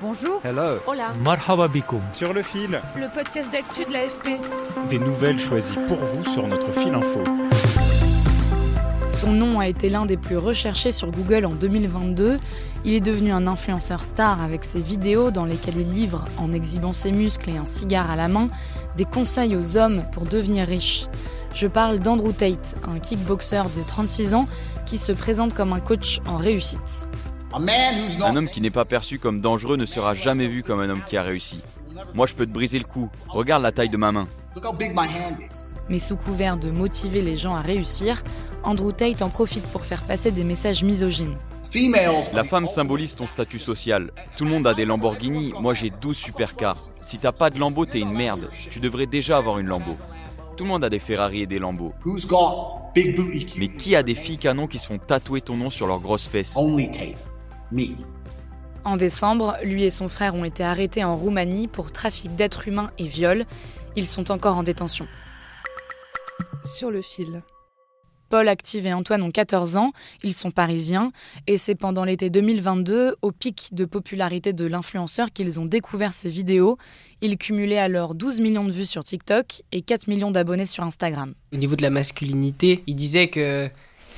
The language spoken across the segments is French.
Bonjour. Hello. Hola. Marhaba bikoum. Sur le fil, Le podcast d'actu de l'AFP. des nouvelles choisies pour vous sur notre fil info. Son nom a été l'un des plus recherchés sur Google en 2022. Il est devenu un influenceur star avec ses vidéos dans lesquelles il livre, en exhibant ses muscles et un cigare à la main, des conseils aux hommes pour devenir riches. Je parle d'Andrew Tate, un kickboxer de 36 ans qui se présente comme un coach en réussite. Un homme qui n'est pas perçu comme dangereux ne sera jamais vu comme un homme qui a réussi. Moi, je peux te briser le cou. Regarde la taille de ma main. Mais sous couvert de motiver les gens à réussir, Andrew Tate en profite pour faire passer des messages misogynes. La femme symbolise ton statut social. Tout le monde a des Lamborghini, moi j'ai 12 supercars. Si t'as pas de Lambo, t'es une merde. Tu devrais déjà avoir une Lambo. Tout le monde a des Ferrari et des Lambeaux. Mais qui a des filles canons qui se font tatouer ton nom sur leurs grosses fesses? En décembre, lui et son frère ont été arrêtés en Roumanie pour trafic d'êtres humains et viol. Ils sont encore en détention. Sur le fil. Paul, Active et Antoine ont 14 ans, ils sont parisiens, et c'est pendant l'été 2022, au pic de popularité de l'influenceur, qu'ils ont découvert ces vidéos. Ils cumulaient alors 12 millions de vues sur TikTok et 4 millions d'abonnés sur Instagram. Au niveau de la masculinité, il disait que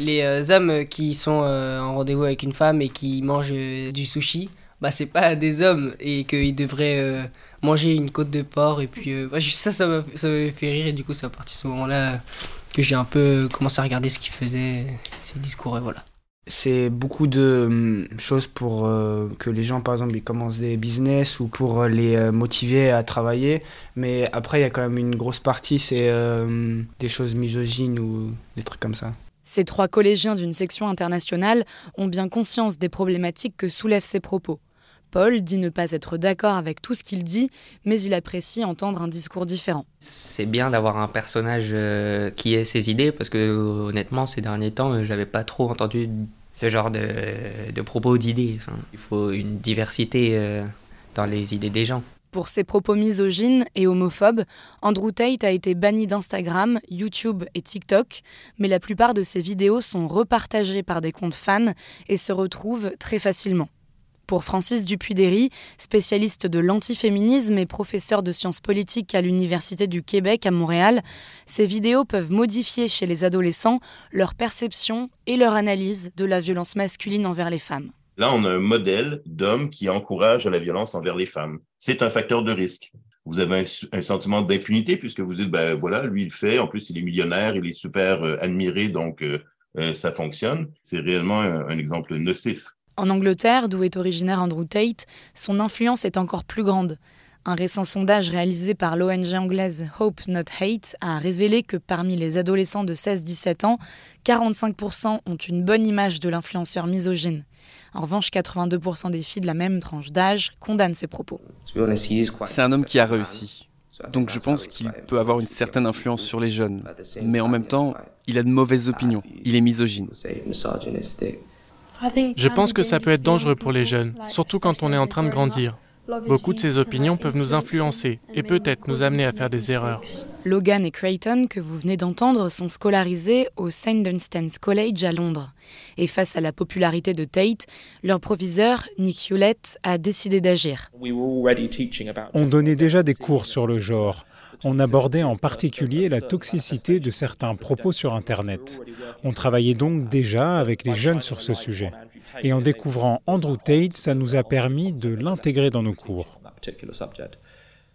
les euh, hommes qui sont euh, en rendez-vous avec une femme et qui mangent euh, du sushi, bah c'est pas des hommes et qu'ils devraient manger une côte de porc et puis bah, ça ça m'a fait rire et du coup c'est à partir de ce moment-là que j'ai un peu commencé à regarder ce qu'il faisait, ses discours et voilà. C'est beaucoup de choses pour que les gens, par exemple, ils commencent des business ou pour les motiver à travailler. Mais après, il y a quand même une grosse partie, c'est des choses misogynes ou des trucs comme ça. Ces trois collégiens d'une section internationale ont bien conscience des problématiques que soulèvent ces propos. Paul dit ne pas être d'accord avec tout ce qu'il dit, mais il apprécie entendre un discours différent. C'est bien d'avoir un personnage euh, qui ait ses idées parce que honnêtement ces derniers temps euh, j'avais pas trop entendu ce genre de, propos d'idées. Il faut une diversité euh, dans les idées des gens. Pour ses propos misogynes et homophobes, Andrew Tate a été banni d'Instagram, YouTube et TikTok, mais la plupart de ses vidéos sont repartagées par des comptes fans et se retrouvent très facilement. Pour Francis Dupuy-Derry, spécialiste de l'antiféminisme et professeur de sciences politiques à l'Université du Québec à Montréal, ces vidéos peuvent modifier chez les adolescents leur perception et leur analyse de la violence masculine envers les femmes. Là, on a un modèle d'homme qui encourage la violence envers les femmes. C'est un facteur de risque. Vous avez un, sentiment d'impunité puisque vous dites, ben voilà, lui, il fait. En plus, il est millionnaire, il est super euh, admiré, donc euh, euh, ça fonctionne. C'est réellement un exemple nocif. En Angleterre, d'où est originaire Andrew Tate, son influence est encore plus grande. Un récent sondage réalisé par l'ONG anglaise Hope Not Hate a révélé que parmi les adolescents de 16-17 ans, 45% ont une bonne image de l'influenceur misogyne. En revanche, 82% des filles de la même tranche d'âge condamnent ces propos. C'est un homme qui a réussi. Donc je pense qu'il peut avoir une certaine influence sur les jeunes. Mais en même temps, il a de mauvaises opinions. Il est misogyne. Je pense que ça peut être dangereux pour les jeunes, surtout quand on est en train de grandir. Beaucoup de ces opinions peuvent nous influencer et peut-être nous amener à faire des erreurs. Logan et Creighton, que vous venez d'entendre, sont scolarisés au St. Dunstan's College à Londres. Et face à la popularité de Tate, leur proviseur, Nick Hewlett, a décidé d'agir. On donnait déjà des cours sur le genre. On abordait en particulier la toxicité de certains propos sur Internet. On travaillait donc déjà avec les jeunes sur ce sujet. Et en découvrant Andrew Tate, ça nous a permis de l'intégrer dans nos cours.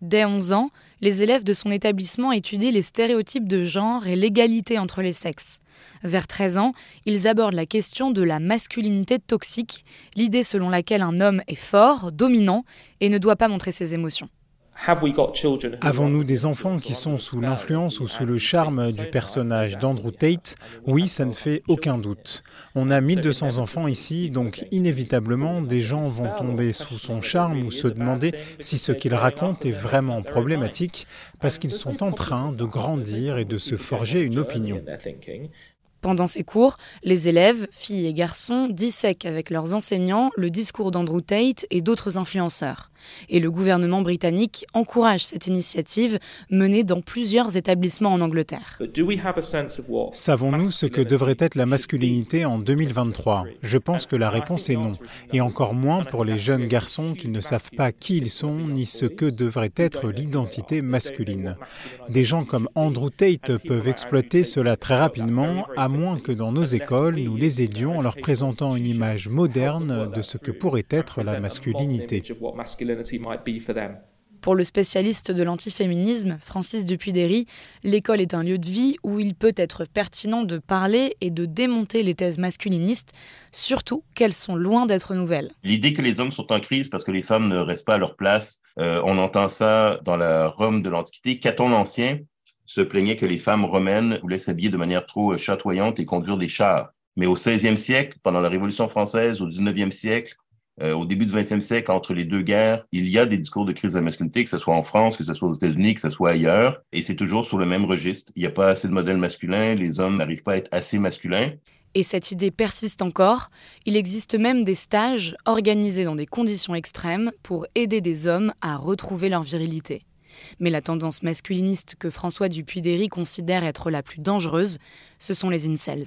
Dès 11 ans, les élèves de son établissement étudient les stéréotypes de genre et l'égalité entre les sexes. Vers 13 ans, ils abordent la question de la masculinité toxique, l'idée selon laquelle un homme est fort, dominant et ne doit pas montrer ses émotions. Avons-nous des enfants qui sont sous l'influence ou sous le charme du personnage d'Andrew Tate Oui, ça ne fait aucun doute. On a 1200 enfants ici, donc inévitablement, des gens vont tomber sous son charme ou se demander si ce qu'il raconte est vraiment problématique parce qu'ils sont en train de grandir et de se forger une opinion. Pendant ces cours, les élèves, filles et garçons, dissèquent avec leurs enseignants le discours d'Andrew Tate et d'autres influenceurs. Et le gouvernement britannique encourage cette initiative menée dans plusieurs établissements en Angleterre. Savons-nous ce que devrait être la masculinité en 2023 Je pense que la réponse est non. Et encore moins pour les jeunes garçons qui ne savent pas qui ils sont ni ce que devrait être l'identité masculine. Des gens comme Andrew Tate peuvent exploiter cela très rapidement, à moins que dans nos écoles, nous les aidions en leur présentant une image moderne de ce que pourrait être la masculinité. Pour le spécialiste de l'antiféminisme, Francis Dupuy-Derry, l'école est un lieu de vie où il peut être pertinent de parler et de démonter les thèses masculinistes, surtout qu'elles sont loin d'être nouvelles. L'idée que les hommes sont en crise parce que les femmes ne restent pas à leur place, euh, on entend ça dans la Rome de l'Antiquité. Caton l'Ancien se plaignait que les femmes romaines voulaient s'habiller de manière trop chatoyante et conduire des chars. Mais au 16e siècle, pendant la Révolution française, au 19e siècle, euh, au début du 20e siècle, entre les deux guerres, il y a des discours de crise de la masculinité, que ce soit en France, que ce soit aux États-Unis, que ce soit ailleurs, et c'est toujours sur le même registre. Il n'y a pas assez de modèles masculins, les hommes n'arrivent pas à être assez masculins. Et cette idée persiste encore. Il existe même des stages organisés dans des conditions extrêmes pour aider des hommes à retrouver leur virilité. Mais la tendance masculiniste que François Dupuy-Derry considère être la plus dangereuse, ce sont les incels.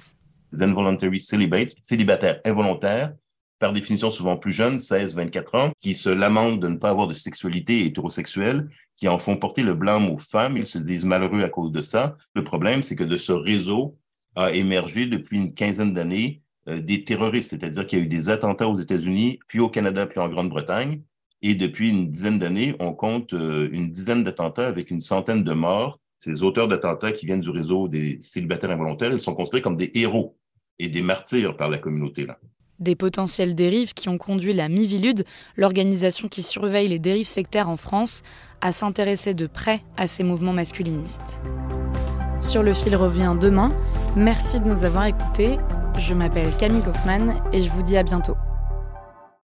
Les involuntary celibates, célibataires involontaires, par définition souvent plus jeunes, 16-24 ans, qui se lamentent de ne pas avoir de sexualité hétérosexuelle, qui en font porter le blâme aux femmes. Ils se disent malheureux à cause de ça. Le problème, c'est que de ce réseau a émergé depuis une quinzaine d'années euh, des terroristes, c'est-à-dire qu'il y a eu des attentats aux États-Unis, puis au Canada, puis en Grande-Bretagne. Et depuis une dizaine d'années, on compte euh, une dizaine d'attentats avec une centaine de morts. Ces auteurs d'attentats qui viennent du réseau des célibataires involontaires, ils sont considérés comme des héros et des martyrs par la communauté. là. Des potentielles dérives qui ont conduit la Mivilude, l'organisation qui surveille les dérives sectaires en France, à s'intéresser de près à ces mouvements masculinistes. Sur le fil revient demain. Merci de nous avoir écoutés. Je m'appelle Camille Kaufmann et je vous dis à bientôt.